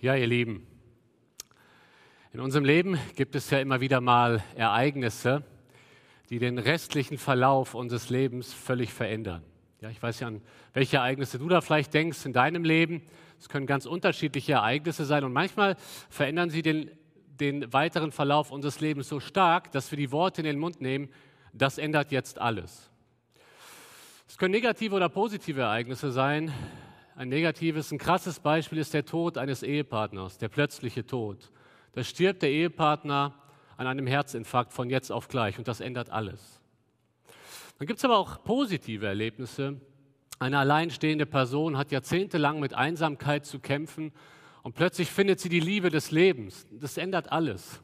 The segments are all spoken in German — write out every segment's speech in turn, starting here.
Ja, ihr Lieben, in unserem Leben gibt es ja immer wieder mal Ereignisse, die den restlichen Verlauf unseres Lebens völlig verändern. Ja, ich weiß ja, an welche Ereignisse du da vielleicht denkst in deinem Leben. Es können ganz unterschiedliche Ereignisse sein und manchmal verändern sie den, den weiteren Verlauf unseres Lebens so stark, dass wir die Worte in den Mund nehmen, das ändert jetzt alles. Es können negative oder positive Ereignisse sein, ein negatives, ein krasses Beispiel ist der Tod eines Ehepartners, der plötzliche Tod. Da stirbt der Ehepartner an einem Herzinfarkt von jetzt auf gleich und das ändert alles. Dann gibt es aber auch positive Erlebnisse. Eine alleinstehende Person hat jahrzehntelang mit Einsamkeit zu kämpfen und plötzlich findet sie die Liebe des Lebens. Das ändert alles.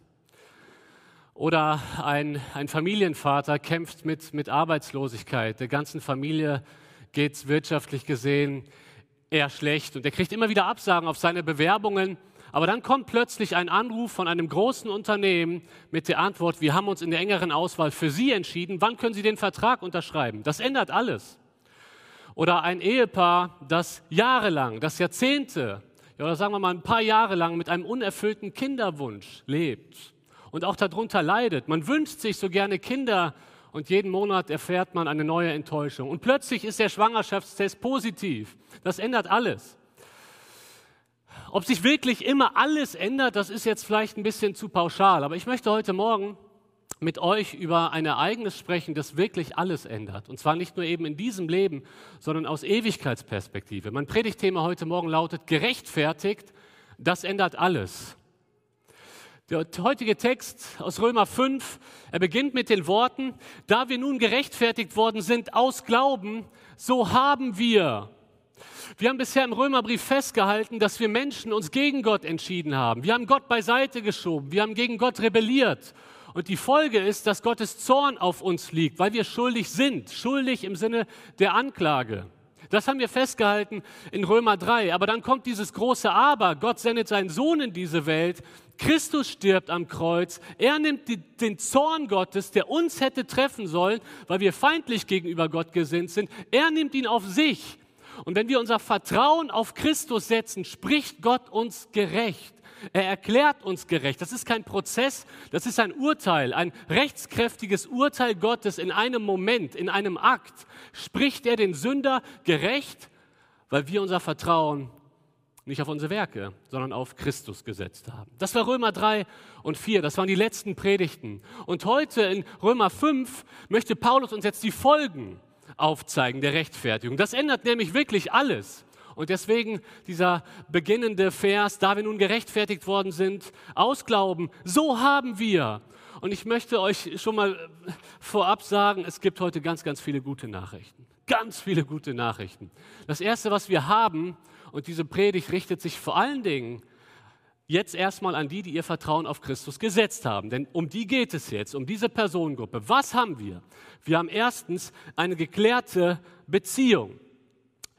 Oder ein, ein Familienvater kämpft mit, mit Arbeitslosigkeit. Der ganzen Familie geht es wirtschaftlich gesehen eher schlecht. Und er kriegt immer wieder Absagen auf seine Bewerbungen. Aber dann kommt plötzlich ein Anruf von einem großen Unternehmen mit der Antwort, wir haben uns in der engeren Auswahl für Sie entschieden, wann können Sie den Vertrag unterschreiben? Das ändert alles. Oder ein Ehepaar, das jahrelang, das Jahrzehnte, ja, oder sagen wir mal ein paar Jahre lang mit einem unerfüllten Kinderwunsch lebt und auch darunter leidet. Man wünscht sich so gerne Kinder und jeden Monat erfährt man eine neue Enttäuschung. Und plötzlich ist der Schwangerschaftstest positiv. Das ändert alles. Ob sich wirklich immer alles ändert, das ist jetzt vielleicht ein bisschen zu pauschal. Aber ich möchte heute Morgen mit euch über ein Ereignis sprechen, das wirklich alles ändert. Und zwar nicht nur eben in diesem Leben, sondern aus Ewigkeitsperspektive. Mein Predigtthema heute Morgen lautet gerechtfertigt, das ändert alles. Der heutige Text aus Römer 5, er beginnt mit den Worten, da wir nun gerechtfertigt worden sind aus Glauben, so haben wir. Wir haben bisher im Römerbrief festgehalten, dass wir Menschen uns gegen Gott entschieden haben. Wir haben Gott beiseite geschoben, wir haben gegen Gott rebelliert. Und die Folge ist, dass Gottes Zorn auf uns liegt, weil wir schuldig sind, schuldig im Sinne der Anklage. Das haben wir festgehalten in Römer 3. Aber dann kommt dieses große Aber. Gott sendet seinen Sohn in diese Welt. Christus stirbt am Kreuz. Er nimmt die, den Zorn Gottes, der uns hätte treffen sollen, weil wir feindlich gegenüber Gott gesinnt sind. Er nimmt ihn auf sich. Und wenn wir unser Vertrauen auf Christus setzen, spricht Gott uns gerecht. Er erklärt uns gerecht. Das ist kein Prozess, das ist ein Urteil, ein rechtskräftiges Urteil Gottes in einem Moment, in einem Akt. Spricht er den Sünder gerecht, weil wir unser Vertrauen nicht auf unsere Werke, sondern auf Christus gesetzt haben. Das war Römer 3 und 4, das waren die letzten Predigten. Und heute in Römer 5 möchte Paulus uns jetzt die Folgen aufzeigen der Rechtfertigung. Das ändert nämlich wirklich alles. Und deswegen dieser beginnende Vers, da wir nun gerechtfertigt worden sind, aus Glauben, so haben wir. Und ich möchte euch schon mal vorab sagen, es gibt heute ganz, ganz viele gute Nachrichten. Ganz viele gute Nachrichten. Das Erste, was wir haben, und diese Predigt richtet sich vor allen Dingen jetzt erstmal an die, die ihr Vertrauen auf Christus gesetzt haben. Denn um die geht es jetzt, um diese Personengruppe. Was haben wir? Wir haben erstens eine geklärte Beziehung.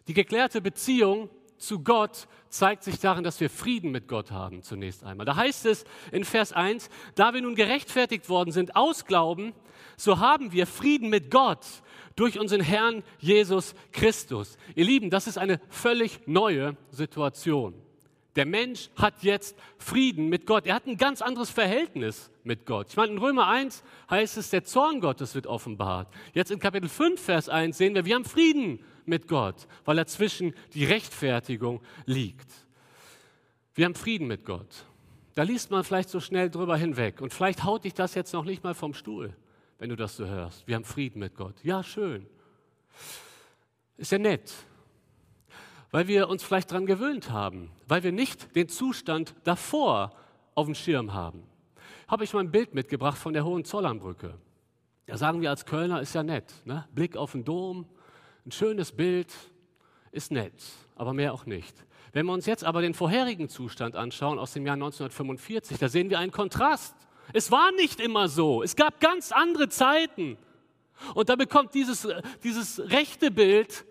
Die geklärte Beziehung zu Gott zeigt sich darin, dass wir Frieden mit Gott haben, zunächst einmal. Da heißt es in Vers 1, da wir nun gerechtfertigt worden sind aus Glauben, so haben wir Frieden mit Gott durch unseren Herrn Jesus Christus. Ihr Lieben, das ist eine völlig neue Situation. Der Mensch hat jetzt Frieden mit Gott. Er hat ein ganz anderes Verhältnis mit Gott. Ich meine, in Römer 1 heißt es, der Zorn Gottes wird offenbart. Jetzt in Kapitel 5, Vers 1 sehen wir, wir haben Frieden mit Gott, weil er zwischen die Rechtfertigung liegt. Wir haben Frieden mit Gott. Da liest man vielleicht so schnell drüber hinweg. Und vielleicht haut dich das jetzt noch nicht mal vom Stuhl, wenn du das so hörst. Wir haben Frieden mit Gott. Ja, schön. Ist ja nett weil wir uns vielleicht daran gewöhnt haben, weil wir nicht den Zustand davor auf dem Schirm haben. Habe ich mal ein Bild mitgebracht von der Hohenzollernbrücke. Da sagen wir als Kölner, ist ja nett. Ne? Blick auf den Dom, ein schönes Bild, ist nett, aber mehr auch nicht. Wenn wir uns jetzt aber den vorherigen Zustand anschauen aus dem Jahr 1945, da sehen wir einen Kontrast. Es war nicht immer so. Es gab ganz andere Zeiten. Und da bekommt dieses, dieses rechte Bild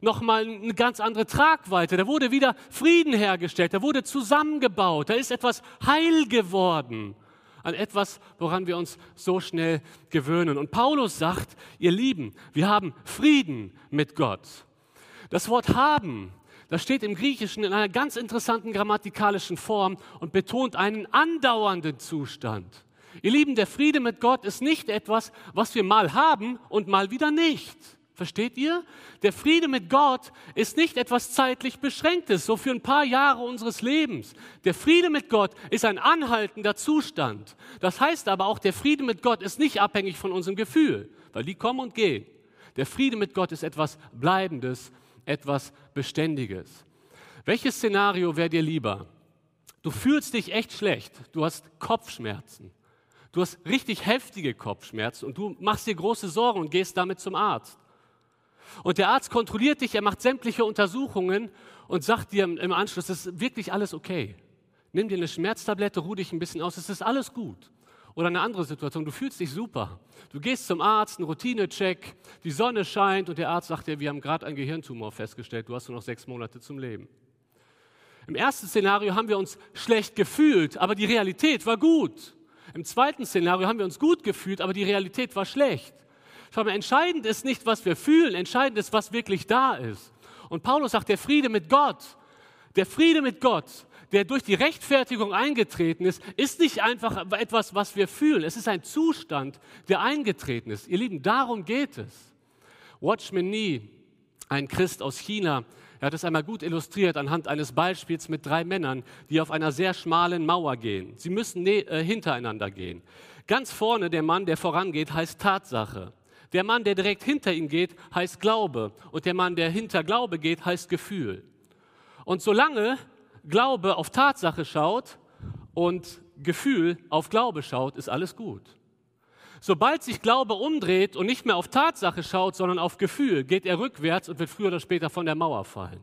nochmal eine ganz andere Tragweite. Da wurde wieder Frieden hergestellt, da wurde zusammengebaut, da ist etwas heil geworden an etwas, woran wir uns so schnell gewöhnen. Und Paulus sagt, ihr Lieben, wir haben Frieden mit Gott. Das Wort haben, Das steht im Griechischen in einer ganz interessanten grammatikalischen Form und betont einen andauernden Zustand. Ihr Lieben, der Friede mit Gott ist nicht etwas, was wir mal haben und mal wieder nicht. Versteht ihr? Der Friede mit Gott ist nicht etwas zeitlich Beschränktes, so für ein paar Jahre unseres Lebens. Der Friede mit Gott ist ein anhaltender Zustand. Das heißt aber auch, der Friede mit Gott ist nicht abhängig von unserem Gefühl, weil die kommen und gehen. Der Friede mit Gott ist etwas Bleibendes, etwas Beständiges. Welches Szenario wäre dir lieber? Du fühlst dich echt schlecht, du hast Kopfschmerzen, du hast richtig heftige Kopfschmerzen und du machst dir große Sorgen und gehst damit zum Arzt. Und der Arzt kontrolliert dich, er macht sämtliche Untersuchungen und sagt dir im Anschluss, es ist wirklich alles okay. Nimm dir eine Schmerztablette, ruh dich ein bisschen aus, es ist alles gut. Oder eine andere Situation, du fühlst dich super. Du gehst zum Arzt, ein Routinecheck, die Sonne scheint und der Arzt sagt dir, wir haben gerade einen Gehirntumor festgestellt, du hast nur noch sechs Monate zum Leben. Im ersten Szenario haben wir uns schlecht gefühlt, aber die Realität war gut. Im zweiten Szenario haben wir uns gut gefühlt, aber die Realität war schlecht. Schau mal, entscheidend ist nicht, was wir fühlen, entscheidend ist, was wirklich da ist. Und Paulus sagt, der Friede mit Gott, der Friede mit Gott, der durch die Rechtfertigung eingetreten ist, ist nicht einfach etwas, was wir fühlen. Es ist ein Zustand, der eingetreten ist. Ihr Lieben, darum geht es. Watchman Nee, ein Christ aus China, er hat es einmal gut illustriert anhand eines Beispiels mit drei Männern, die auf einer sehr schmalen Mauer gehen. Sie müssen äh, hintereinander gehen. Ganz vorne der Mann, der vorangeht, heißt Tatsache. Der Mann, der direkt hinter ihm geht, heißt Glaube. Und der Mann, der hinter Glaube geht, heißt Gefühl. Und solange Glaube auf Tatsache schaut und Gefühl auf Glaube schaut, ist alles gut. Sobald sich Glaube umdreht und nicht mehr auf Tatsache schaut, sondern auf Gefühl, geht er rückwärts und wird früher oder später von der Mauer fallen.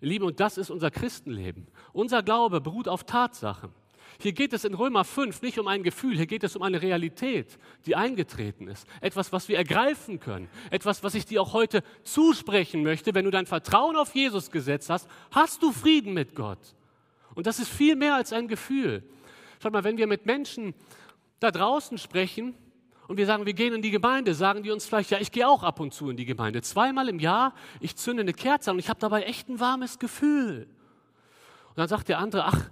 Ihr Lieben, und das ist unser Christenleben. Unser Glaube beruht auf Tatsachen. Hier geht es in Römer 5 nicht um ein Gefühl, hier geht es um eine Realität, die eingetreten ist. Etwas, was wir ergreifen können. Etwas, was ich dir auch heute zusprechen möchte. Wenn du dein Vertrauen auf Jesus gesetzt hast, hast du Frieden mit Gott. Und das ist viel mehr als ein Gefühl. Schaut mal, wenn wir mit Menschen da draußen sprechen und wir sagen, wir gehen in die Gemeinde, sagen die uns vielleicht, ja, ich gehe auch ab und zu in die Gemeinde. Zweimal im Jahr, ich zünde eine Kerze an und ich habe dabei echt ein warmes Gefühl. Und dann sagt der andere, ach,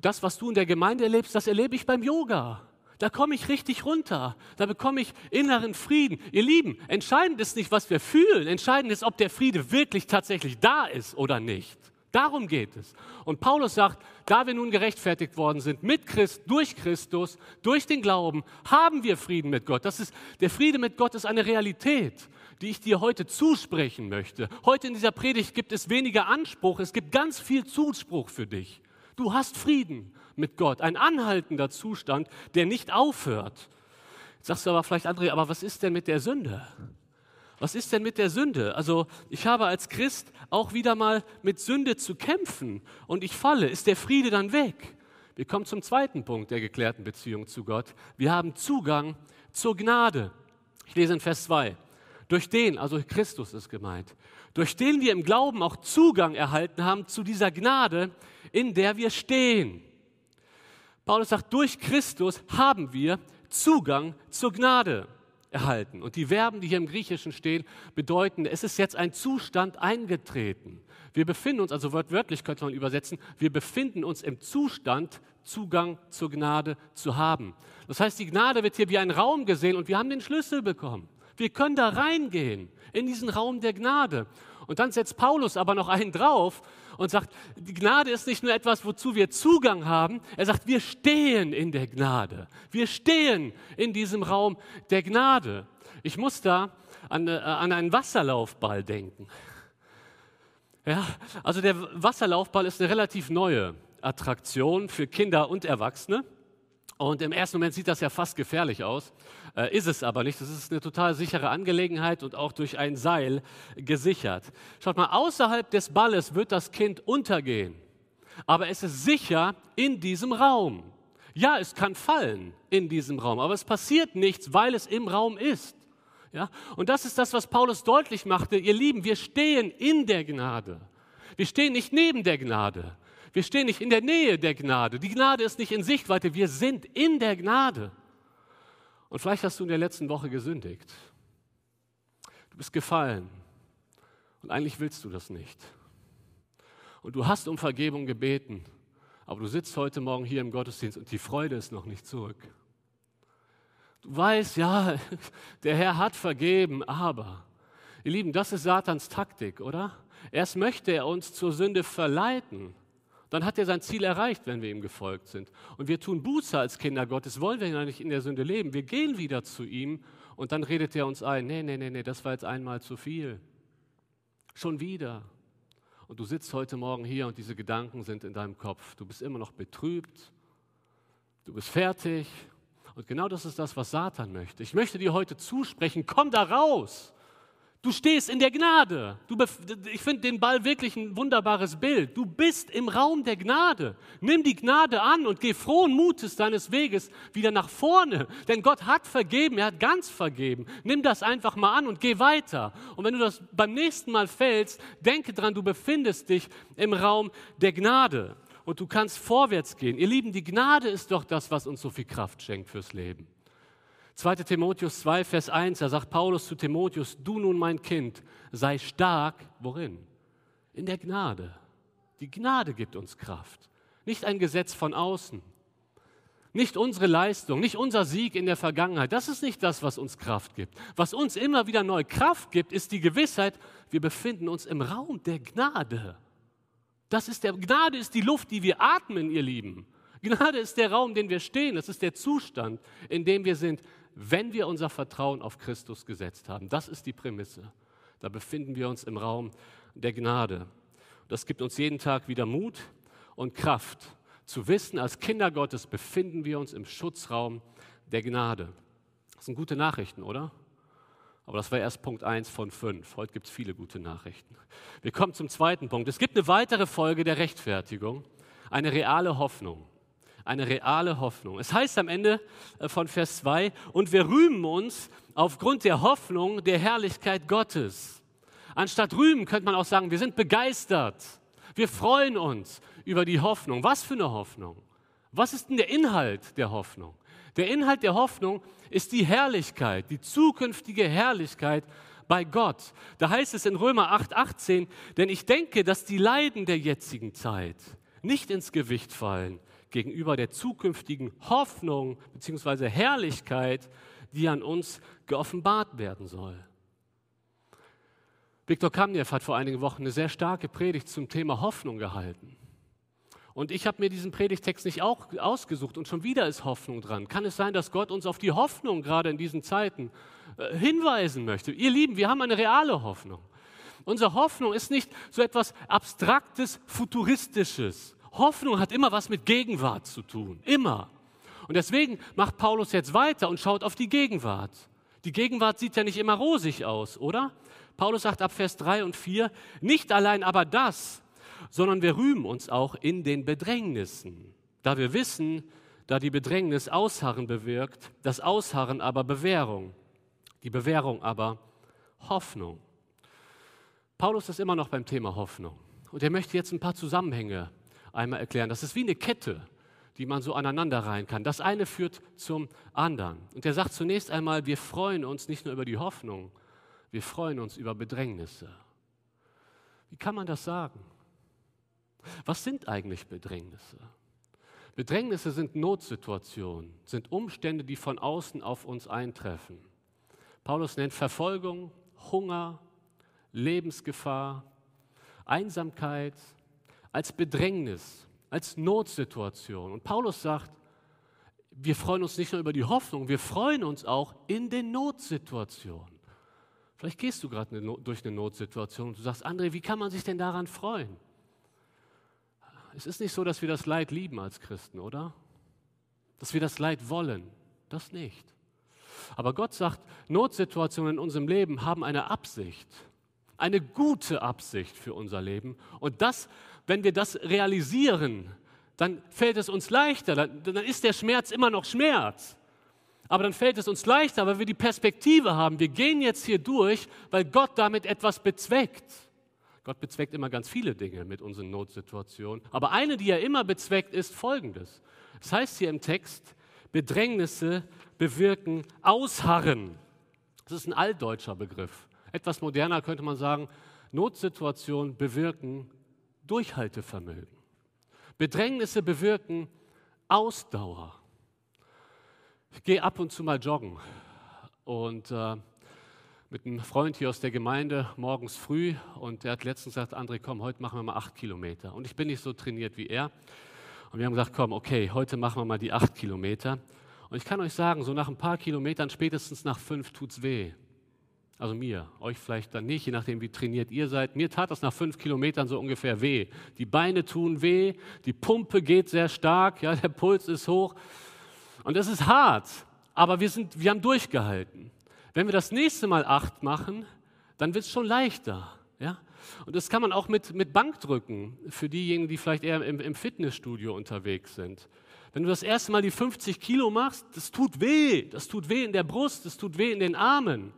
das, was du in der Gemeinde erlebst, das erlebe ich beim Yoga. Da komme ich richtig runter. Da bekomme ich inneren Frieden. Ihr Lieben, entscheidend ist nicht, was wir fühlen. Entscheidend ist, ob der Friede wirklich tatsächlich da ist oder nicht. Darum geht es. Und Paulus sagt, da wir nun gerechtfertigt worden sind mit Christ, durch Christus, durch den Glauben, haben wir Frieden mit Gott. Das ist, der Friede mit Gott ist eine Realität, die ich dir heute zusprechen möchte. Heute in dieser Predigt gibt es weniger Anspruch, es gibt ganz viel Zuspruch für dich. Du hast Frieden mit Gott, ein anhaltender Zustand, der nicht aufhört. Jetzt sagst du aber vielleicht, André, aber was ist denn mit der Sünde? Was ist denn mit der Sünde? Also ich habe als Christ auch wieder mal mit Sünde zu kämpfen und ich falle. Ist der Friede dann weg? Wir kommen zum zweiten Punkt der geklärten Beziehung zu Gott. Wir haben Zugang zur Gnade. Ich lese in Vers 2. Durch den, also Christus ist gemeint, durch den wir im Glauben auch Zugang erhalten haben zu dieser Gnade, in der wir stehen. Paulus sagt, durch Christus haben wir Zugang zur Gnade erhalten. Und die Verben, die hier im Griechischen stehen, bedeuten, es ist jetzt ein Zustand eingetreten. Wir befinden uns, also wörtlich könnte man übersetzen, wir befinden uns im Zustand, Zugang zur Gnade zu haben. Das heißt, die Gnade wird hier wie ein Raum gesehen und wir haben den Schlüssel bekommen. Wir können da reingehen in diesen Raum der Gnade. Und dann setzt Paulus aber noch einen drauf und sagt, die Gnade ist nicht nur etwas, wozu wir Zugang haben. Er sagt, wir stehen in der Gnade. Wir stehen in diesem Raum der Gnade. Ich muss da an, äh, an einen Wasserlaufball denken. Ja, also der Wasserlaufball ist eine relativ neue Attraktion für Kinder und Erwachsene. Und im ersten Moment sieht das ja fast gefährlich aus, äh, ist es aber nicht. Das ist eine total sichere Angelegenheit und auch durch ein Seil gesichert. Schaut mal, außerhalb des Balles wird das Kind untergehen, aber es ist sicher in diesem Raum. Ja, es kann fallen in diesem Raum, aber es passiert nichts, weil es im Raum ist. Ja? Und das ist das, was Paulus deutlich machte. Ihr Lieben, wir stehen in der Gnade. Wir stehen nicht neben der Gnade. Wir stehen nicht in der Nähe der Gnade. Die Gnade ist nicht in Sichtweite. Wir sind in der Gnade. Und vielleicht hast du in der letzten Woche gesündigt. Du bist gefallen. Und eigentlich willst du das nicht. Und du hast um Vergebung gebeten, aber du sitzt heute Morgen hier im Gottesdienst und die Freude ist noch nicht zurück. Du weißt, ja, der Herr hat vergeben, aber, ihr Lieben, das ist Satans Taktik, oder? Erst möchte er uns zur Sünde verleiten. Dann hat er sein Ziel erreicht, wenn wir ihm gefolgt sind. Und wir tun Buße als Kinder Gottes, wollen wir ja nicht in der Sünde leben. Wir gehen wieder zu ihm und dann redet er uns ein, nee, nee, nee, nee, das war jetzt einmal zu viel. Schon wieder. Und du sitzt heute Morgen hier und diese Gedanken sind in deinem Kopf. Du bist immer noch betrübt, du bist fertig. Und genau das ist das, was Satan möchte. Ich möchte dir heute zusprechen, komm da raus. Du stehst in der Gnade. Du, ich finde den Ball wirklich ein wunderbares Bild. Du bist im Raum der Gnade. Nimm die Gnade an und geh frohen Mutes deines Weges wieder nach vorne. Denn Gott hat vergeben, er hat ganz vergeben. Nimm das einfach mal an und geh weiter. Und wenn du das beim nächsten Mal fällst, denke dran, du befindest dich im Raum der Gnade. Und du kannst vorwärts gehen. Ihr Lieben, die Gnade ist doch das, was uns so viel Kraft schenkt fürs Leben. 2. Timotheus 2, Vers 1, da sagt Paulus zu Timotheus, du nun mein Kind, sei stark, worin? In der Gnade. Die Gnade gibt uns Kraft, nicht ein Gesetz von außen, nicht unsere Leistung, nicht unser Sieg in der Vergangenheit. Das ist nicht das, was uns Kraft gibt. Was uns immer wieder neue Kraft gibt, ist die Gewissheit, wir befinden uns im Raum der Gnade. Das ist der Gnade ist die Luft, die wir atmen, ihr Lieben. Gnade ist der Raum, in dem wir stehen. Das ist der Zustand, in dem wir sind wenn wir unser Vertrauen auf Christus gesetzt haben. Das ist die Prämisse. Da befinden wir uns im Raum der Gnade. Das gibt uns jeden Tag wieder Mut und Kraft zu wissen, als Kinder Gottes befinden wir uns im Schutzraum der Gnade. Das sind gute Nachrichten, oder? Aber das war erst Punkt 1 von 5. Heute gibt es viele gute Nachrichten. Wir kommen zum zweiten Punkt. Es gibt eine weitere Folge der Rechtfertigung, eine reale Hoffnung eine reale Hoffnung. Es heißt am Ende äh, von Vers 2, und wir rühmen uns aufgrund der Hoffnung der Herrlichkeit Gottes. Anstatt rühmen könnte man auch sagen, wir sind begeistert. Wir freuen uns über die Hoffnung. Was für eine Hoffnung? Was ist denn der Inhalt der Hoffnung? Der Inhalt der Hoffnung ist die Herrlichkeit, die zukünftige Herrlichkeit bei Gott. Da heißt es in Römer 8, 18, denn ich denke, dass die Leiden der jetzigen Zeit nicht ins Gewicht fallen gegenüber der zukünftigen Hoffnung bzw. Herrlichkeit, die an uns geoffenbart werden soll. Viktor Kamniew hat vor einigen Wochen eine sehr starke Predigt zum Thema Hoffnung gehalten. Und ich habe mir diesen Predigtext nicht auch ausgesucht und schon wieder ist Hoffnung dran. Kann es sein, dass Gott uns auf die Hoffnung gerade in diesen Zeiten äh, hinweisen möchte? Ihr Lieben, wir haben eine reale Hoffnung. Unsere Hoffnung ist nicht so etwas Abstraktes, Futuristisches Hoffnung hat immer was mit Gegenwart zu tun. Immer. Und deswegen macht Paulus jetzt weiter und schaut auf die Gegenwart. Die Gegenwart sieht ja nicht immer rosig aus, oder? Paulus sagt ab Vers 3 und 4, nicht allein aber das, sondern wir rühmen uns auch in den Bedrängnissen, da wir wissen, da die Bedrängnis Ausharren bewirkt, das Ausharren aber Bewährung, die Bewährung aber Hoffnung. Paulus ist immer noch beim Thema Hoffnung und er möchte jetzt ein paar Zusammenhänge einmal erklären. Das ist wie eine Kette, die man so aneinander rein kann. Das eine führt zum anderen. Und er sagt zunächst einmal, wir freuen uns nicht nur über die Hoffnung, wir freuen uns über Bedrängnisse. Wie kann man das sagen? Was sind eigentlich Bedrängnisse? Bedrängnisse sind Notsituationen, sind Umstände, die von außen auf uns eintreffen. Paulus nennt Verfolgung, Hunger, Lebensgefahr, Einsamkeit, als Bedrängnis, als Notsituation. Und Paulus sagt, wir freuen uns nicht nur über die Hoffnung, wir freuen uns auch in den Notsituationen. Vielleicht gehst du gerade durch eine Notsituation und du sagst, André, wie kann man sich denn daran freuen? Es ist nicht so, dass wir das Leid lieben als Christen, oder? Dass wir das Leid wollen. Das nicht. Aber Gott sagt, Notsituationen in unserem Leben haben eine Absicht, eine gute Absicht für unser Leben. Und das wenn wir das realisieren, dann fällt es uns leichter. Dann, dann ist der Schmerz immer noch Schmerz. Aber dann fällt es uns leichter, weil wir die Perspektive haben. Wir gehen jetzt hier durch, weil Gott damit etwas bezweckt. Gott bezweckt immer ganz viele Dinge mit unseren Notsituationen. Aber eine, die er immer bezweckt, ist folgendes. Das heißt hier im Text, Bedrängnisse bewirken Ausharren. Das ist ein altdeutscher Begriff. Etwas moderner könnte man sagen, Notsituationen bewirken Durchhaltevermögen. Bedrängnisse bewirken Ausdauer. Ich gehe ab und zu mal joggen und äh, mit einem Freund hier aus der Gemeinde morgens früh und der hat letztens gesagt, André, komm, heute machen wir mal acht Kilometer. Und ich bin nicht so trainiert wie er. Und wir haben gesagt, komm, okay, heute machen wir mal die acht Kilometer. Und ich kann euch sagen, so nach ein paar Kilometern, spätestens nach fünf, tut es weh. Also mir, euch vielleicht dann nicht, je nachdem, wie trainiert ihr seid. Mir tat das nach fünf Kilometern so ungefähr weh. Die Beine tun weh, die Pumpe geht sehr stark, ja, der Puls ist hoch. Und es ist hart, aber wir, sind, wir haben durchgehalten. Wenn wir das nächste Mal acht machen, dann wird es schon leichter. Ja? Und das kann man auch mit, mit Bankdrücken für diejenigen, die vielleicht eher im, im Fitnessstudio unterwegs sind. Wenn du das erste Mal die 50 Kilo machst, das tut weh. Das tut weh in der Brust, das tut weh in den Armen.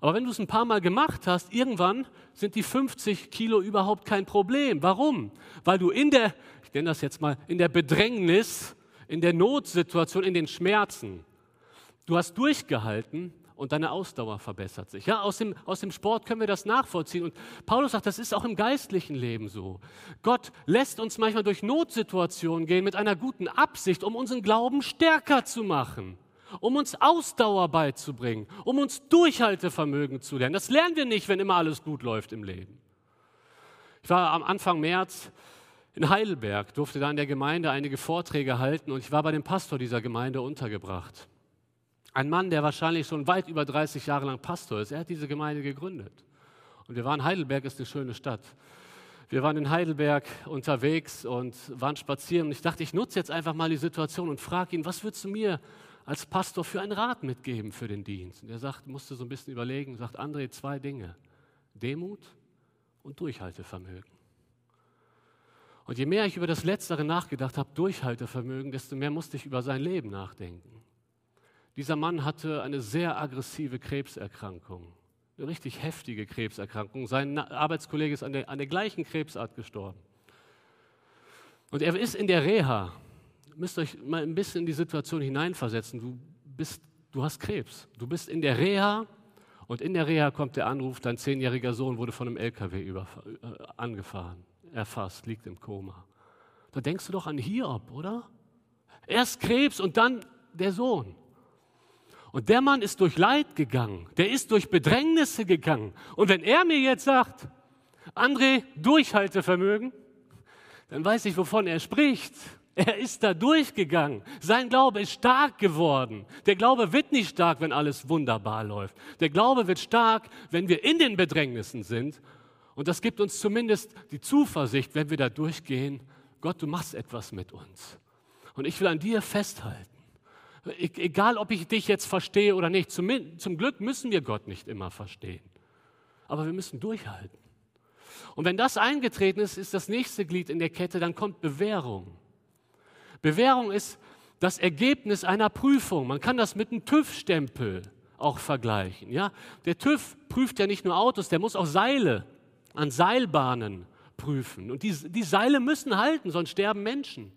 Aber wenn du es ein paar Mal gemacht hast, irgendwann sind die 50 Kilo überhaupt kein Problem. Warum? Weil du in der, ich nenne das jetzt mal, in der Bedrängnis, in der Notsituation, in den Schmerzen, du hast durchgehalten und deine Ausdauer verbessert sich. Ja, aus dem, aus dem Sport können wir das nachvollziehen. Und Paulus sagt, das ist auch im geistlichen Leben so. Gott lässt uns manchmal durch Notsituationen gehen mit einer guten Absicht, um unseren Glauben stärker zu machen um uns Ausdauer beizubringen, um uns Durchhaltevermögen zu lernen. Das lernen wir nicht, wenn immer alles gut läuft im Leben. Ich war am Anfang März in Heidelberg, durfte da in der Gemeinde einige Vorträge halten und ich war bei dem Pastor dieser Gemeinde untergebracht. Ein Mann, der wahrscheinlich schon weit über 30 Jahre lang Pastor ist. Er hat diese Gemeinde gegründet. Und wir waren, Heidelberg ist eine schöne Stadt. Wir waren in Heidelberg unterwegs und waren spazieren. Und ich dachte, ich nutze jetzt einfach mal die Situation und frage ihn, was würdest du mir als Pastor für einen Rat mitgeben für den Dienst? Und er sagt, musste so ein bisschen überlegen, sagt André zwei Dinge: Demut und Durchhaltevermögen. Und je mehr ich über das Letztere nachgedacht habe, Durchhaltevermögen, desto mehr musste ich über sein Leben nachdenken. Dieser Mann hatte eine sehr aggressive Krebserkrankung, eine richtig heftige Krebserkrankung. Sein Arbeitskollege ist an der, an der gleichen Krebsart gestorben. Und er ist in der Reha müsst euch mal ein bisschen in die Situation hineinversetzen. Du, bist, du hast Krebs. Du bist in der Reha und in der Reha kommt der Anruf, dein zehnjähriger Sohn wurde von einem LKW über, äh, angefahren, erfasst, liegt im Koma. Da denkst du doch an Hiob, oder? Erst Krebs und dann der Sohn. Und der Mann ist durch Leid gegangen, der ist durch Bedrängnisse gegangen. Und wenn er mir jetzt sagt, André, Durchhaltevermögen, dann weiß ich, wovon er spricht. Er ist da durchgegangen. Sein Glaube ist stark geworden. Der Glaube wird nicht stark, wenn alles wunderbar läuft. Der Glaube wird stark, wenn wir in den Bedrängnissen sind. Und das gibt uns zumindest die Zuversicht, wenn wir da durchgehen, Gott, du machst etwas mit uns. Und ich will an dir festhalten. E-, egal, ob ich dich jetzt verstehe oder nicht. Zum, zum Glück müssen wir Gott nicht immer verstehen. Aber wir müssen durchhalten. Und wenn das eingetreten ist, ist das nächste Glied in der Kette, dann kommt Bewährung. Bewährung ist das Ergebnis einer Prüfung. Man kann das mit einem TÜV-Stempel auch vergleichen. Ja? Der TÜV prüft ja nicht nur Autos, der muss auch Seile an Seilbahnen prüfen. Und die, die Seile müssen halten, sonst sterben Menschen.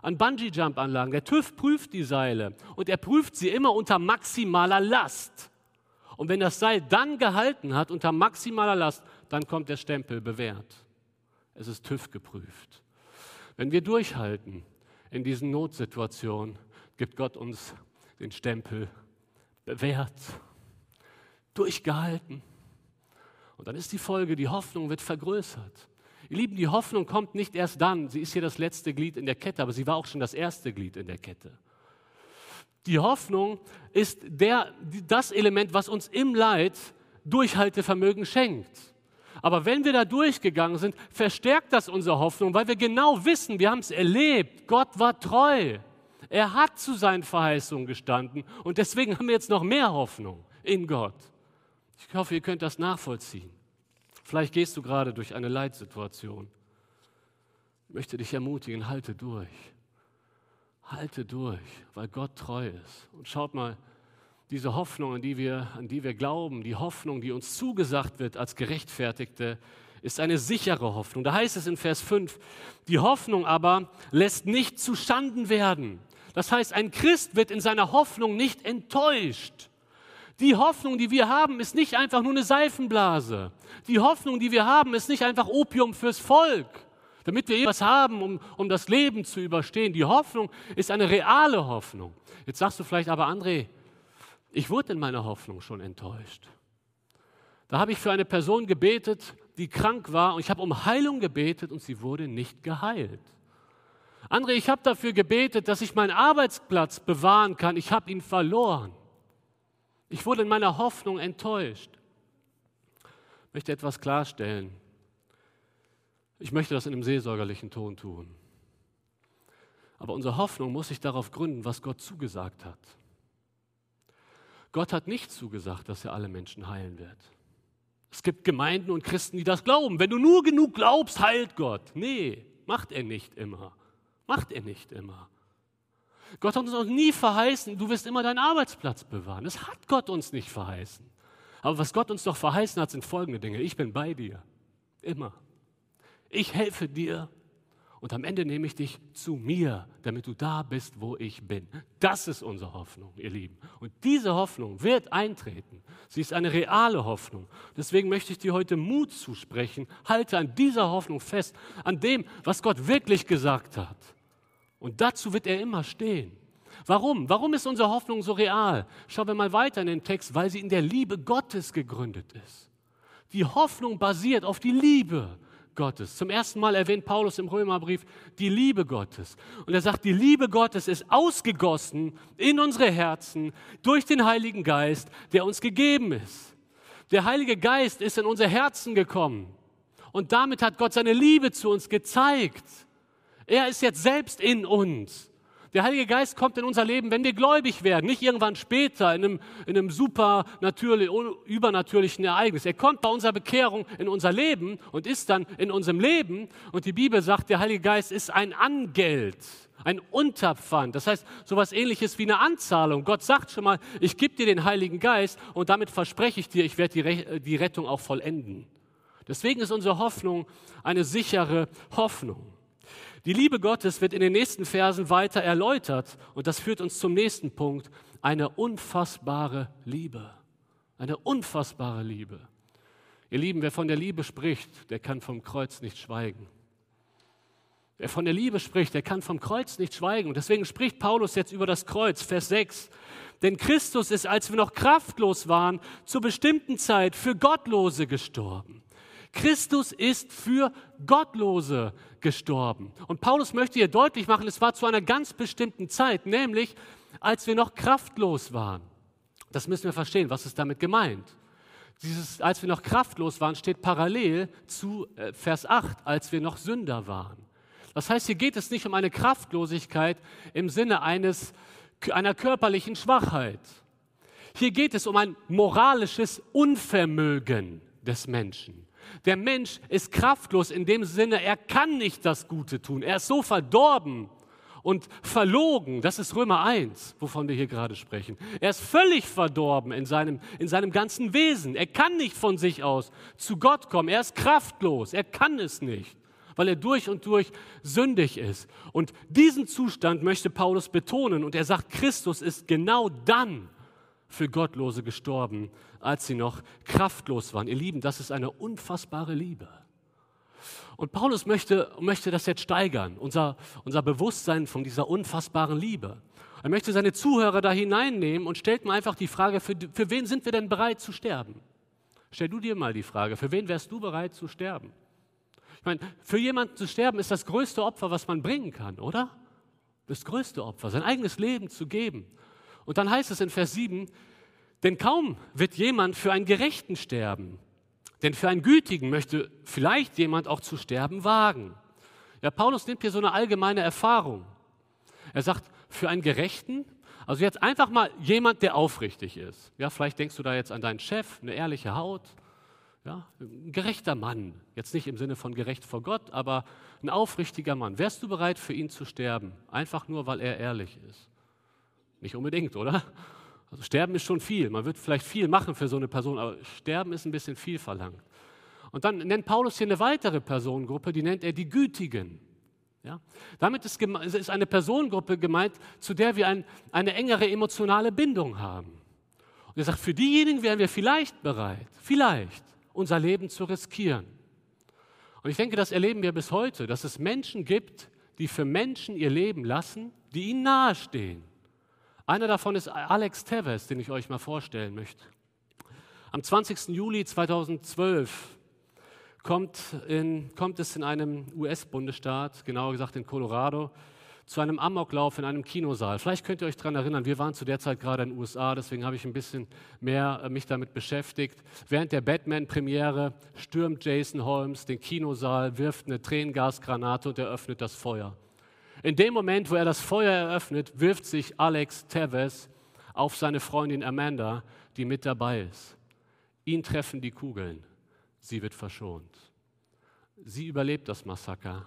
An Bungee-Jump-Anlagen. Der TÜV prüft die Seile und er prüft sie immer unter maximaler Last. Und wenn das Seil dann gehalten hat unter maximaler Last, dann kommt der Stempel bewährt. Es ist TÜV geprüft. Wenn wir durchhalten, in diesen Notsituationen gibt Gott uns den Stempel bewährt, durchgehalten. Und dann ist die Folge, die Hoffnung wird vergrößert. Ihr Lieben, die Hoffnung kommt nicht erst dann, sie ist hier das letzte Glied in der Kette, aber sie war auch schon das erste Glied in der Kette. Die Hoffnung ist der, das Element, was uns im Leid Durchhaltevermögen schenkt. Aber wenn wir da durchgegangen sind, verstärkt das unsere Hoffnung, weil wir genau wissen, wir haben es erlebt, Gott war treu. Er hat zu seinen Verheißungen gestanden und deswegen haben wir jetzt noch mehr Hoffnung in Gott. Ich hoffe, ihr könnt das nachvollziehen. Vielleicht gehst du gerade durch eine Leitsituation. Ich möchte dich ermutigen, halte durch. Halte durch, weil Gott treu ist. Und schaut mal, diese Hoffnung, an die, wir, an die wir glauben, die Hoffnung, die uns zugesagt wird als Gerechtfertigte, ist eine sichere Hoffnung. Da heißt es in Vers 5, die Hoffnung aber lässt nicht zu Schanden werden. Das heißt, ein Christ wird in seiner Hoffnung nicht enttäuscht. Die Hoffnung, die wir haben, ist nicht einfach nur eine Seifenblase. Die Hoffnung, die wir haben, ist nicht einfach Opium fürs Volk, damit wir etwas haben, um, um das Leben zu überstehen. Die Hoffnung ist eine reale Hoffnung. Jetzt sagst du vielleicht aber, André, ich wurde in meiner Hoffnung schon enttäuscht. Da habe ich für eine Person gebetet, die krank war und ich habe um Heilung gebetet und sie wurde nicht geheilt. André, ich habe dafür gebetet, dass ich meinen Arbeitsplatz bewahren kann. Ich habe ihn verloren. Ich wurde in meiner Hoffnung enttäuscht. Ich möchte etwas klarstellen. Ich möchte das in einem seelsorgerlichen Ton tun. Aber unsere Hoffnung muss sich darauf gründen, was Gott zugesagt hat. Gott hat nicht zugesagt, dass er alle Menschen heilen wird. Es gibt Gemeinden und Christen, die das glauben. Wenn du nur genug glaubst, heilt Gott. Nee, macht er nicht immer. Macht er nicht immer. Gott hat uns auch nie verheißen, du wirst immer deinen Arbeitsplatz bewahren. Das hat Gott uns nicht verheißen. Aber was Gott uns doch verheißen hat, sind folgende Dinge. Ich bin bei dir. Immer. Ich helfe dir und am Ende nehme ich dich zu mir, damit du da bist, wo ich bin. Das ist unsere Hoffnung, ihr Lieben. Und diese Hoffnung wird eintreten. Sie ist eine reale Hoffnung. Deswegen möchte ich dir heute Mut zusprechen. Halte an dieser Hoffnung fest, an dem, was Gott wirklich gesagt hat. Und dazu wird er immer stehen. Warum? Warum ist unsere Hoffnung so real? Schauen wir mal weiter in den Text, weil sie in der Liebe Gottes gegründet ist. Die Hoffnung basiert auf die Liebe Gottes. Zum ersten Mal erwähnt Paulus im Römerbrief die Liebe Gottes. Und er sagt, die Liebe Gottes ist ausgegossen in unsere Herzen durch den Heiligen Geist, der uns gegeben ist. Der Heilige Geist ist in unser Herzen gekommen. Und damit hat Gott seine Liebe zu uns gezeigt. Er ist jetzt selbst in uns. Der Heilige Geist kommt in unser Leben, wenn wir gläubig werden, nicht irgendwann später in einem, in einem super übernatürlichen Ereignis. Er kommt bei unserer Bekehrung in unser Leben und ist dann in unserem Leben. Und die Bibel sagt, der Heilige Geist ist ein Angeld, ein Unterpfand. Das heißt, sowas ähnliches wie eine Anzahlung. Gott sagt schon mal, ich gebe dir den Heiligen Geist und damit verspreche ich dir, ich werde die, die Rettung auch vollenden. Deswegen ist unsere Hoffnung eine sichere Hoffnung. Die Liebe Gottes wird in den nächsten Versen weiter erläutert und das führt uns zum nächsten Punkt. Eine unfassbare Liebe. Eine unfassbare Liebe. Ihr Lieben, wer von der Liebe spricht, der kann vom Kreuz nicht schweigen. Wer von der Liebe spricht, der kann vom Kreuz nicht schweigen. Und deswegen spricht Paulus jetzt über das Kreuz, Vers 6. Denn Christus ist, als wir noch kraftlos waren, zur bestimmten Zeit für Gottlose gestorben. Christus ist für Gottlose gestorben. Und Paulus möchte hier deutlich machen, es war zu einer ganz bestimmten Zeit, nämlich als wir noch kraftlos waren. Das müssen wir verstehen, was ist damit gemeint? Dieses, als wir noch kraftlos waren, steht parallel zu äh, Vers 8, als wir noch Sünder waren. Das heißt, hier geht es nicht um eine Kraftlosigkeit im Sinne eines, einer körperlichen Schwachheit. Hier geht es um ein moralisches Unvermögen des Menschen. Der Mensch ist kraftlos in dem Sinne, er kann nicht das Gute tun. Er ist so verdorben und verlogen. Das ist Römer 1, wovon wir hier gerade sprechen. Er ist völlig verdorben in seinem, in seinem ganzen Wesen. Er kann nicht von sich aus zu Gott kommen. Er ist kraftlos. Er kann es nicht, weil er durch und durch sündig ist. Und diesen Zustand möchte Paulus betonen. Und er sagt, Christus ist genau dann für Gottlose gestorben, als sie noch kraftlos waren. Ihr Lieben, das ist eine unfassbare Liebe. Und Paulus möchte, möchte das jetzt steigern, unser, unser Bewusstsein von dieser unfassbaren Liebe. Er möchte seine Zuhörer da hineinnehmen und stellt mir einfach die Frage, für, für wen sind wir denn bereit zu sterben? Stell du dir mal die Frage, für wen wärst du bereit zu sterben? Ich meine, für jemanden zu sterben ist das größte Opfer, was man bringen kann, oder? Das größte Opfer, sein eigenes Leben zu geben. Und dann heißt es in Vers 7, denn kaum wird jemand für einen Gerechten sterben, denn für einen Gütigen möchte vielleicht jemand auch zu sterben wagen. Ja, Paulus nimmt hier so eine allgemeine Erfahrung. Er sagt, für einen Gerechten, also jetzt einfach mal jemand, der aufrichtig ist. Ja, vielleicht denkst du da jetzt an deinen Chef, eine ehrliche Haut, ja, ein gerechter Mann. Jetzt nicht im Sinne von gerecht vor Gott, aber ein aufrichtiger Mann. Wärst du bereit, für ihn zu sterben? Einfach nur, weil er ehrlich ist? Nicht unbedingt, oder? Also sterben ist schon viel. Man wird vielleicht viel machen für so eine Person, aber sterben ist ein bisschen viel verlangt. Und dann nennt Paulus hier eine weitere Personengruppe, die nennt er die Gütigen. Ja? Damit ist, ist eine Personengruppe gemeint, zu der wir ein, eine engere emotionale Bindung haben. Und er sagt, für diejenigen wären wir vielleicht bereit, vielleicht unser Leben zu riskieren. Und ich denke, das erleben wir bis heute, dass es Menschen gibt, die für Menschen ihr Leben lassen, die ihnen nahestehen. Einer davon ist Alex Tevez, den ich euch mal vorstellen möchte. Am 20. Juli 2012 kommt, in, kommt es in einem US-Bundesstaat, genauer gesagt in Colorado, zu einem Amoklauf in einem Kinosaal. Vielleicht könnt ihr euch daran erinnern, wir waren zu der Zeit gerade in den USA, deswegen habe ich ein bisschen mehr äh, mich damit beschäftigt. Während der Batman-Premiere stürmt Jason Holmes den Kinosaal, wirft eine Tränengasgranate und eröffnet das Feuer. In dem Moment, wo er das Feuer eröffnet, wirft sich Alex Tevez auf seine Freundin Amanda, die mit dabei ist. Ihn treffen die Kugeln. Sie wird verschont. Sie überlebt das Massaker.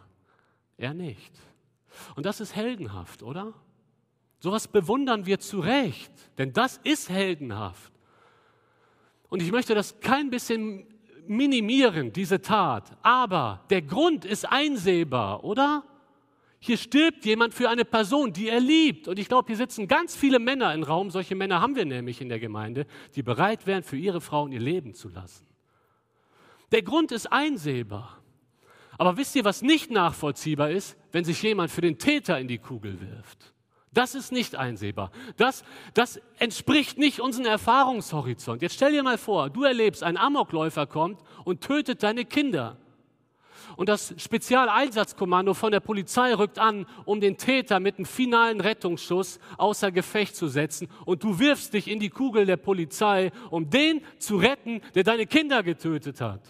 Er nicht. Und das ist heldenhaft, oder? Sowas bewundern wir zu Recht, denn das ist heldenhaft. Und ich möchte das kein bisschen minimieren, diese Tat, aber der Grund ist einsehbar, oder? Hier stirbt jemand für eine Person, die er liebt. Und ich glaube, hier sitzen ganz viele Männer im Raum, solche Männer haben wir nämlich in der Gemeinde, die bereit wären, für ihre Frauen ihr Leben zu lassen. Der Grund ist einsehbar. Aber wisst ihr, was nicht nachvollziehbar ist? Wenn sich jemand für den Täter in die Kugel wirft. Das ist nicht einsehbar. Das, das entspricht nicht unserem Erfahrungshorizont. Jetzt stell dir mal vor, du erlebst, ein Amokläufer kommt und tötet deine Kinder. Und das Spezialeinsatzkommando von der Polizei rückt an, um den Täter mit einem finalen Rettungsschuss außer Gefecht zu setzen. Und du wirfst dich in die Kugel der Polizei, um den zu retten, der deine Kinder getötet hat.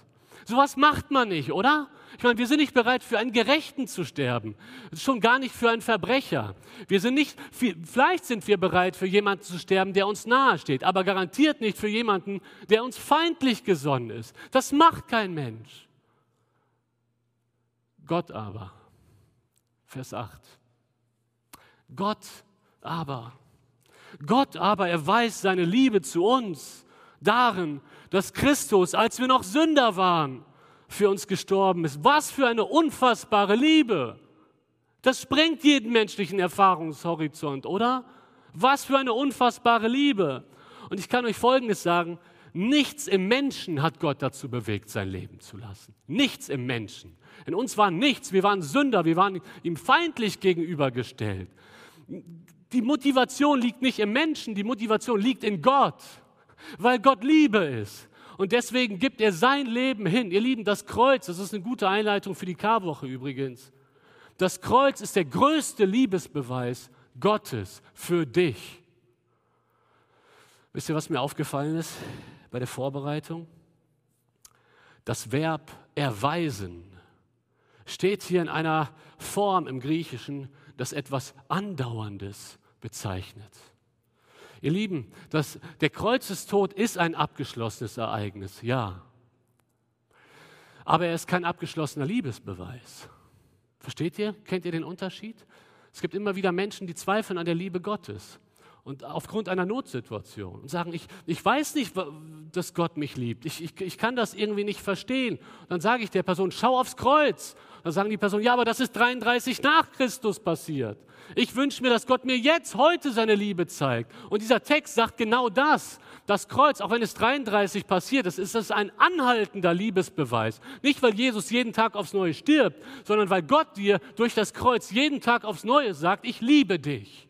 Sowas macht man nicht, oder? Ich meine, wir sind nicht bereit, für einen Gerechten zu sterben. Schon gar nicht für einen Verbrecher. Wir sind nicht, vielleicht sind wir bereit, für jemanden zu sterben, der uns nahesteht, aber garantiert nicht für jemanden, der uns feindlich gesonnen ist. Das macht kein Mensch. Gott aber, Vers 8. Gott aber, Gott aber erweist seine Liebe zu uns darin, dass Christus, als wir noch Sünder waren, für uns gestorben ist. Was für eine unfassbare Liebe. Das sprengt jeden menschlichen Erfahrungshorizont, oder? Was für eine unfassbare Liebe. Und ich kann euch Folgendes sagen, nichts im Menschen hat Gott dazu bewegt, sein Leben zu lassen. Nichts im Menschen. In uns war nichts, wir waren Sünder, wir waren ihm feindlich gegenübergestellt. Die Motivation liegt nicht im Menschen, die Motivation liegt in Gott weil Gott Liebe ist. Und deswegen gibt er sein Leben hin. Ihr Lieben, das Kreuz, das ist eine gute Einleitung für die Karwoche übrigens. Das Kreuz ist der größte Liebesbeweis Gottes für dich. Wisst ihr, was mir aufgefallen ist bei der Vorbereitung? Das Verb erweisen steht hier in einer Form im Griechischen, das etwas Andauerndes bezeichnet. Ihr Lieben, das, der Kreuzestod ist ein abgeschlossenes Ereignis, ja. Aber er ist kein abgeschlossener Liebesbeweis. Versteht ihr? Kennt ihr den Unterschied? Es gibt immer wieder Menschen, die zweifeln an der Liebe Gottes und aufgrund einer Notsituation und sagen, ich, ich weiß nicht, dass Gott mich liebt. Ich, ich, ich kann das irgendwie nicht verstehen. Dann sage ich der Person, schau aufs Kreuz. Dann sagen die Person, ja, aber das ist 33 nach Christus passiert. Ich wünsche mir, dass Gott mir jetzt, heute seine Liebe zeigt. Und dieser Text sagt genau das. Das Kreuz, auch wenn es 33 passiert ist, ist es ein anhaltender Liebesbeweis. Nicht, weil Jesus jeden Tag aufs Neue stirbt, sondern weil Gott dir durch das Kreuz jeden Tag aufs Neue sagt, ich liebe dich.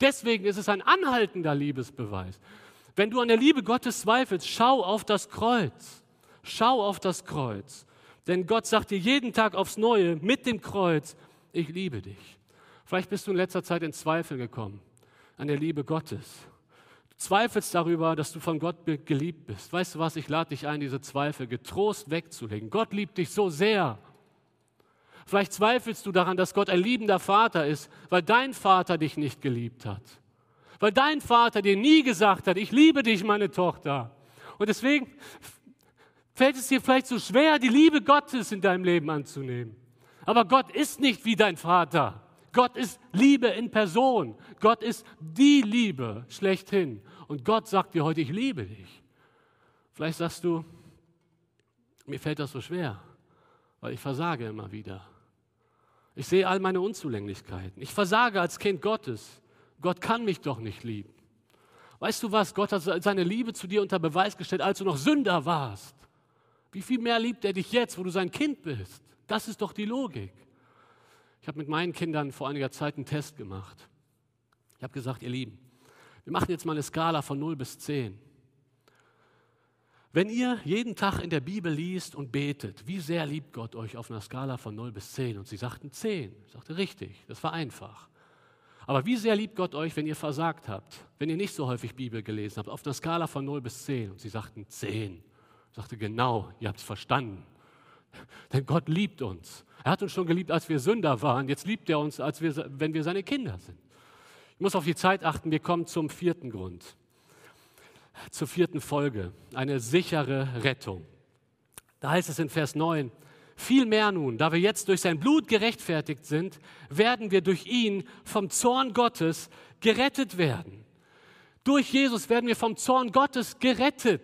Deswegen ist es ein anhaltender Liebesbeweis. Wenn du an der Liebe Gottes zweifelst, schau auf das Kreuz. Schau auf das Kreuz. Denn Gott sagt dir jeden Tag aufs Neue mit dem Kreuz, ich liebe dich. Vielleicht bist du in letzter Zeit in Zweifel gekommen an der Liebe Gottes. Du zweifelst darüber, dass du von Gott geliebt bist. Weißt du was, ich lade dich ein, diese Zweifel getrost wegzulegen. Gott liebt dich so sehr. Vielleicht zweifelst du daran, dass Gott ein liebender Vater ist, weil dein Vater dich nicht geliebt hat. Weil dein Vater dir nie gesagt hat, ich liebe dich, meine Tochter. Und deswegen fällt es dir vielleicht so schwer, die Liebe Gottes in deinem Leben anzunehmen. Aber Gott ist nicht wie dein Vater. Gott ist Liebe in Person. Gott ist die Liebe schlechthin. Und Gott sagt dir heute, ich liebe dich. Vielleicht sagst du, mir fällt das so schwer, weil ich versage immer wieder. Ich sehe all meine Unzulänglichkeiten. Ich versage als Kind Gottes. Gott kann mich doch nicht lieben. Weißt du was? Gott hat seine Liebe zu dir unter Beweis gestellt, als du noch Sünder warst. Wie viel mehr liebt er dich jetzt, wo du sein Kind bist? Das ist doch die Logik. Ich habe mit meinen Kindern vor einiger Zeit einen Test gemacht. Ich habe gesagt, ihr Lieben, wir machen jetzt mal eine Skala von 0 bis 10. Wenn ihr jeden Tag in der Bibel liest und betet, wie sehr liebt Gott euch auf einer Skala von 0 bis 10? Und sie sagten 10. Ich sagte, richtig, das war einfach. Aber wie sehr liebt Gott euch, wenn ihr versagt habt, wenn ihr nicht so häufig Bibel gelesen habt, auf einer Skala von 0 bis 10? Und sie sagten 10. Ich sagte, genau, ihr habt es verstanden. Denn Gott liebt uns. Er hat uns schon geliebt, als wir Sünder waren. Jetzt liebt er uns, als wir, wenn wir seine Kinder sind. Ich muss auf die Zeit achten. Wir kommen zum vierten Grund zur vierten Folge, eine sichere Rettung. Da heißt es in Vers 9, Vielmehr nun, da wir jetzt durch sein Blut gerechtfertigt sind, werden wir durch ihn vom Zorn Gottes gerettet werden. Durch Jesus werden wir vom Zorn Gottes gerettet.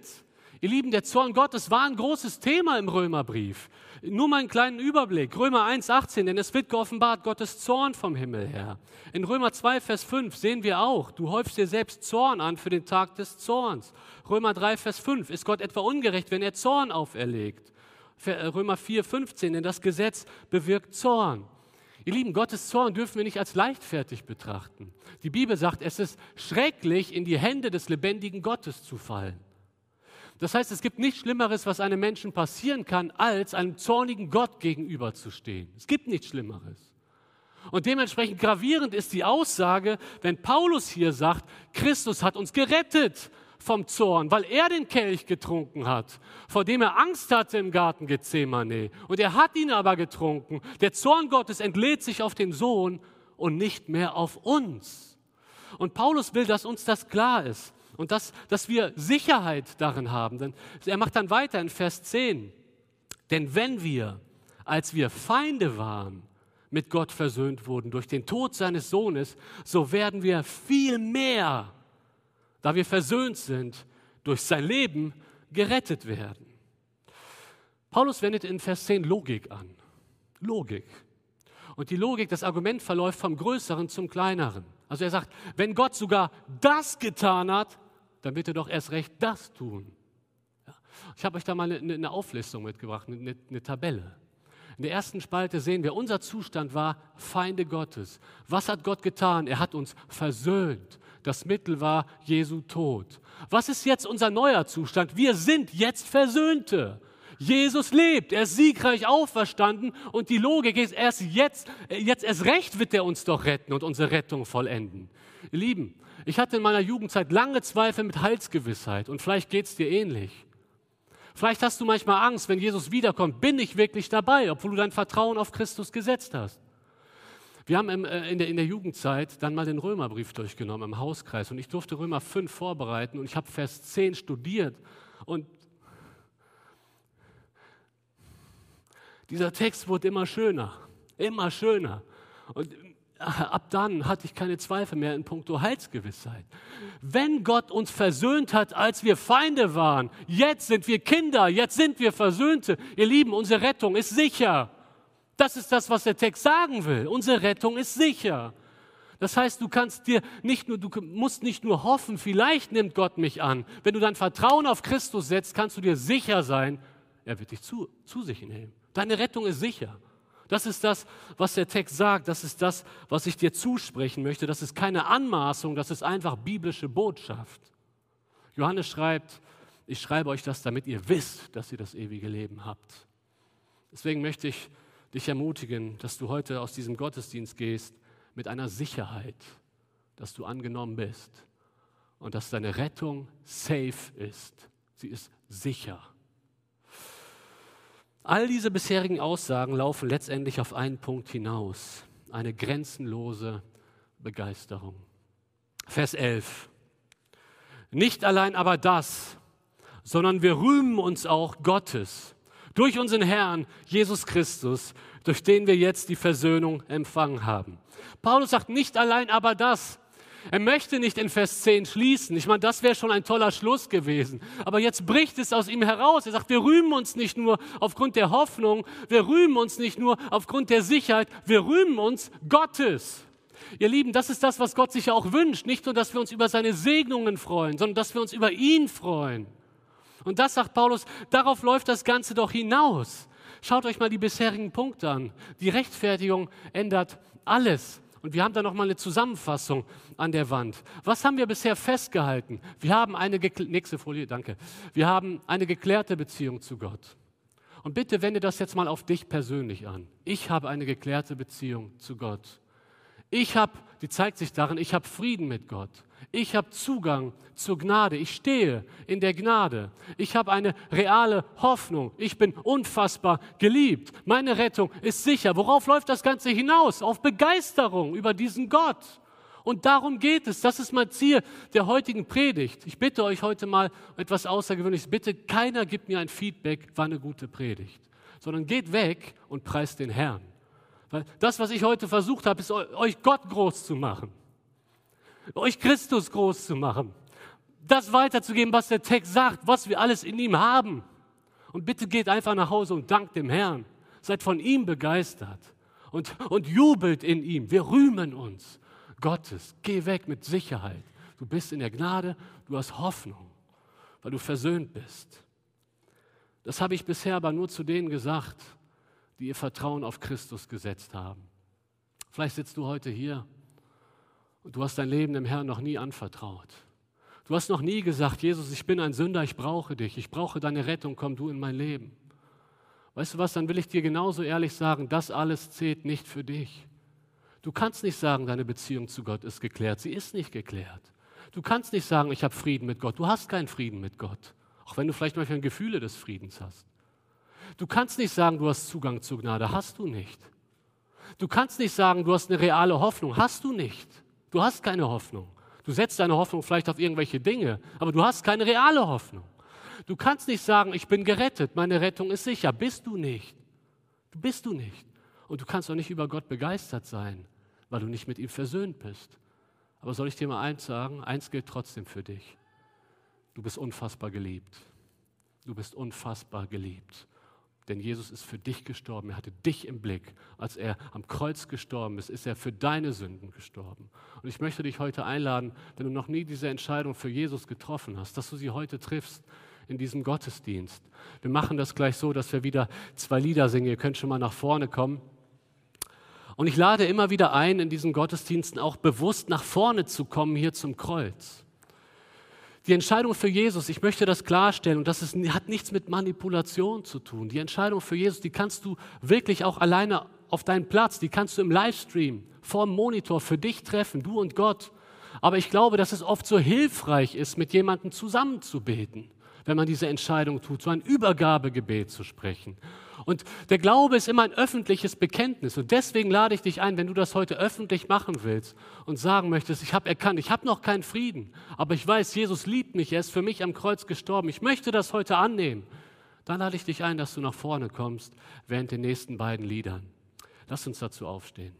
Ihr Lieben, der Zorn Gottes war ein großes Thema im Römerbrief. Nur mal einen kleinen Überblick. Römer 1,18, denn es wird geoffenbart Gottes Zorn vom Himmel her. In Römer 2, Vers 5 sehen wir auch, du häufst dir selbst Zorn an für den Tag des Zorns. Römer 3, Vers 5, ist Gott etwa ungerecht, wenn er Zorn auferlegt? Äh, Römer 4, 15, denn das Gesetz bewirkt Zorn. Ihr Lieben, Gottes Zorn dürfen wir nicht als leichtfertig betrachten. Die Bibel sagt, es ist schrecklich, in die Hände des lebendigen Gottes zu fallen. Das heißt, es gibt nichts Schlimmeres, was einem Menschen passieren kann, als einem zornigen Gott gegenüberzustehen. Es gibt nichts Schlimmeres. Und dementsprechend gravierend ist die Aussage, wenn Paulus hier sagt, Christus hat uns gerettet vom Zorn, weil er den Kelch getrunken hat, vor dem er Angst hatte im Garten Gethsemane. Und er hat ihn aber getrunken. Der Zorn Gottes entlädt sich auf den Sohn und nicht mehr auf uns. Und Paulus will, dass uns das klar ist und dass, dass wir Sicherheit darin haben. Denn er macht dann weiter in Vers 10. Denn wenn wir, als wir Feinde waren, mit Gott versöhnt wurden durch den Tod seines Sohnes, so werden wir viel mehr, da wir versöhnt sind, durch sein Leben gerettet werden. Paulus wendet in Vers 10 Logik an. Logik. Und die Logik, das Argument verläuft vom Größeren zum Kleineren. Also er sagt, wenn Gott sogar das getan hat, dann bitte doch erst recht das tun. Ich habe euch da mal eine, eine Auflistung mitgebracht, eine, eine Tabelle. In der ersten Spalte sehen wir, unser Zustand war Feinde Gottes. Was hat Gott getan? Er hat uns versöhnt. Das Mittel war Jesu Tod. Was ist jetzt unser neuer Zustand? Wir sind jetzt Versöhnte. Jesus lebt, er ist siegreich auferstanden und die Logik ist, erst jetzt, jetzt erst recht wird er uns doch retten und unsere Rettung vollenden. Ihr Lieben, ich hatte in meiner Jugendzeit lange Zweifel mit Heilsgewissheit und vielleicht geht es dir ähnlich. Vielleicht hast du manchmal Angst, wenn Jesus wiederkommt, bin ich wirklich dabei, obwohl du dein Vertrauen auf Christus gesetzt hast. Wir haben äh, in, der, in der Jugendzeit dann mal den Römerbrief durchgenommen im Hauskreis und ich durfte Römer 5 vorbereiten und ich habe Vers 10 studiert und dieser Text wurde immer schöner, immer schöner. Und ab dann hatte ich keine Zweifel mehr in puncto Heilsgewissheit. Wenn Gott uns versöhnt hat, als wir Feinde waren, jetzt sind wir Kinder, jetzt sind wir Versöhnte. Ihr Lieben, unsere Rettung ist sicher. Das ist das, was der Text sagen will. Unsere Rettung ist sicher. Das heißt, du kannst dir nicht nur, du musst nicht nur hoffen, vielleicht nimmt Gott mich an. Wenn du dein Vertrauen auf Christus setzt, kannst du dir sicher sein, er wird dich zu, zu sich nehmen. Deine Rettung ist sicher. Das ist das, was der Text sagt. Das ist das, was ich dir zusprechen möchte. Das ist keine Anmaßung, das ist einfach biblische Botschaft. Johannes schreibt, ich schreibe euch das, damit ihr wisst, dass ihr das ewige Leben habt. Deswegen möchte ich dich ermutigen, dass du heute aus diesem Gottesdienst gehst mit einer Sicherheit, dass du angenommen bist und dass deine Rettung safe ist. Sie ist sicher. All diese bisherigen Aussagen laufen letztendlich auf einen Punkt hinaus, eine grenzenlose Begeisterung. Vers 11. Nicht allein aber das, sondern wir rühmen uns auch Gottes durch unseren Herrn Jesus Christus, durch den wir jetzt die Versöhnung empfangen haben. Paulus sagt nicht allein aber das, er möchte nicht in Vers 10 schließen. Ich meine, das wäre schon ein toller Schluss gewesen. Aber jetzt bricht es aus ihm heraus. Er sagt, wir rühmen uns nicht nur aufgrund der Hoffnung, wir rühmen uns nicht nur aufgrund der Sicherheit, wir rühmen uns Gottes. Ihr Lieben, das ist das, was Gott sich ja auch wünscht. Nicht nur, dass wir uns über seine Segnungen freuen, sondern dass wir uns über ihn freuen. Und das sagt Paulus, darauf läuft das Ganze doch hinaus. Schaut euch mal die bisherigen Punkte an. Die Rechtfertigung ändert alles. Und wir haben da nochmal eine Zusammenfassung an der Wand. Was haben wir bisher festgehalten? Wir haben eine, nächste Folie, danke. Wir haben eine geklärte Beziehung zu Gott. Und bitte wende das jetzt mal auf dich persönlich an. Ich habe eine geklärte Beziehung zu Gott. Ich habe, die zeigt sich darin, ich habe Frieden mit Gott. Ich habe Zugang zur Gnade. Ich stehe in der Gnade. Ich habe eine reale Hoffnung. Ich bin unfassbar geliebt. Meine Rettung ist sicher. Worauf läuft das Ganze hinaus? Auf Begeisterung über diesen Gott. Und darum geht es. Das ist mein Ziel der heutigen Predigt. Ich bitte euch heute mal etwas Außergewöhnliches. Bitte keiner gibt mir ein Feedback, war eine gute Predigt, sondern geht weg und preist den Herrn. Weil das, was ich heute versucht habe, ist euch Gott groß zu machen, euch Christus groß zu machen, das weiterzugeben, was der Text sagt, was wir alles in ihm haben. Und bitte geht einfach nach Hause und dankt dem Herrn. Seid von ihm begeistert und, und jubelt in ihm. Wir rühmen uns Gottes. Geh weg mit Sicherheit. Du bist in der Gnade, du hast Hoffnung, weil du versöhnt bist. Das habe ich bisher aber nur zu denen gesagt, die ihr Vertrauen auf Christus gesetzt haben. Vielleicht sitzt du heute hier und du hast dein Leben dem Herrn noch nie anvertraut. Du hast noch nie gesagt, Jesus, ich bin ein Sünder, ich brauche dich, ich brauche deine Rettung, komm du in mein Leben. Weißt du was, dann will ich dir genauso ehrlich sagen, das alles zählt nicht für dich. Du kannst nicht sagen, deine Beziehung zu Gott ist geklärt, sie ist nicht geklärt. Du kannst nicht sagen, ich habe Frieden mit Gott, du hast keinen Frieden mit Gott, auch wenn du vielleicht manchmal Gefühle des Friedens hast. Du kannst nicht sagen, du hast Zugang zur Gnade. Hast du nicht. Du kannst nicht sagen, du hast eine reale Hoffnung. Hast du nicht. Du hast keine Hoffnung. Du setzt deine Hoffnung vielleicht auf irgendwelche Dinge, aber du hast keine reale Hoffnung. Du kannst nicht sagen, ich bin gerettet, meine Rettung ist sicher. Bist du nicht. Du bist du nicht. Und du kannst auch nicht über Gott begeistert sein, weil du nicht mit ihm versöhnt bist. Aber soll ich dir mal eins sagen? Eins gilt trotzdem für dich. Du bist unfassbar geliebt. Du bist unfassbar geliebt. Denn Jesus ist für dich gestorben. Er hatte dich im Blick. Als er am Kreuz gestorben ist, ist er für deine Sünden gestorben. Und ich möchte dich heute einladen, wenn du noch nie diese Entscheidung für Jesus getroffen hast, dass du sie heute triffst in diesem Gottesdienst. Wir machen das gleich so, dass wir wieder zwei Lieder singen. Ihr könnt schon mal nach vorne kommen. Und ich lade immer wieder ein, in diesen Gottesdiensten auch bewusst nach vorne zu kommen, hier zum Kreuz. Die Entscheidung für Jesus, ich möchte das klarstellen, und das ist, hat nichts mit Manipulation zu tun. Die Entscheidung für Jesus, die kannst du wirklich auch alleine auf deinen Platz, die kannst du im Livestream, vor dem Monitor für dich treffen, du und Gott. Aber ich glaube, dass es oft so hilfreich ist, mit jemandem zusammenzubeten, wenn man diese Entscheidung tut, so ein Übergabegebet zu sprechen. Und der Glaube ist immer ein öffentliches Bekenntnis. Und deswegen lade ich dich ein, wenn du das heute öffentlich machen willst und sagen möchtest, ich habe erkannt, ich habe noch keinen Frieden, aber ich weiß, Jesus liebt mich, er ist für mich am Kreuz gestorben. Ich möchte das heute annehmen. Dann lade ich dich ein, dass du nach vorne kommst während den nächsten beiden Liedern. Lass uns dazu aufstehen.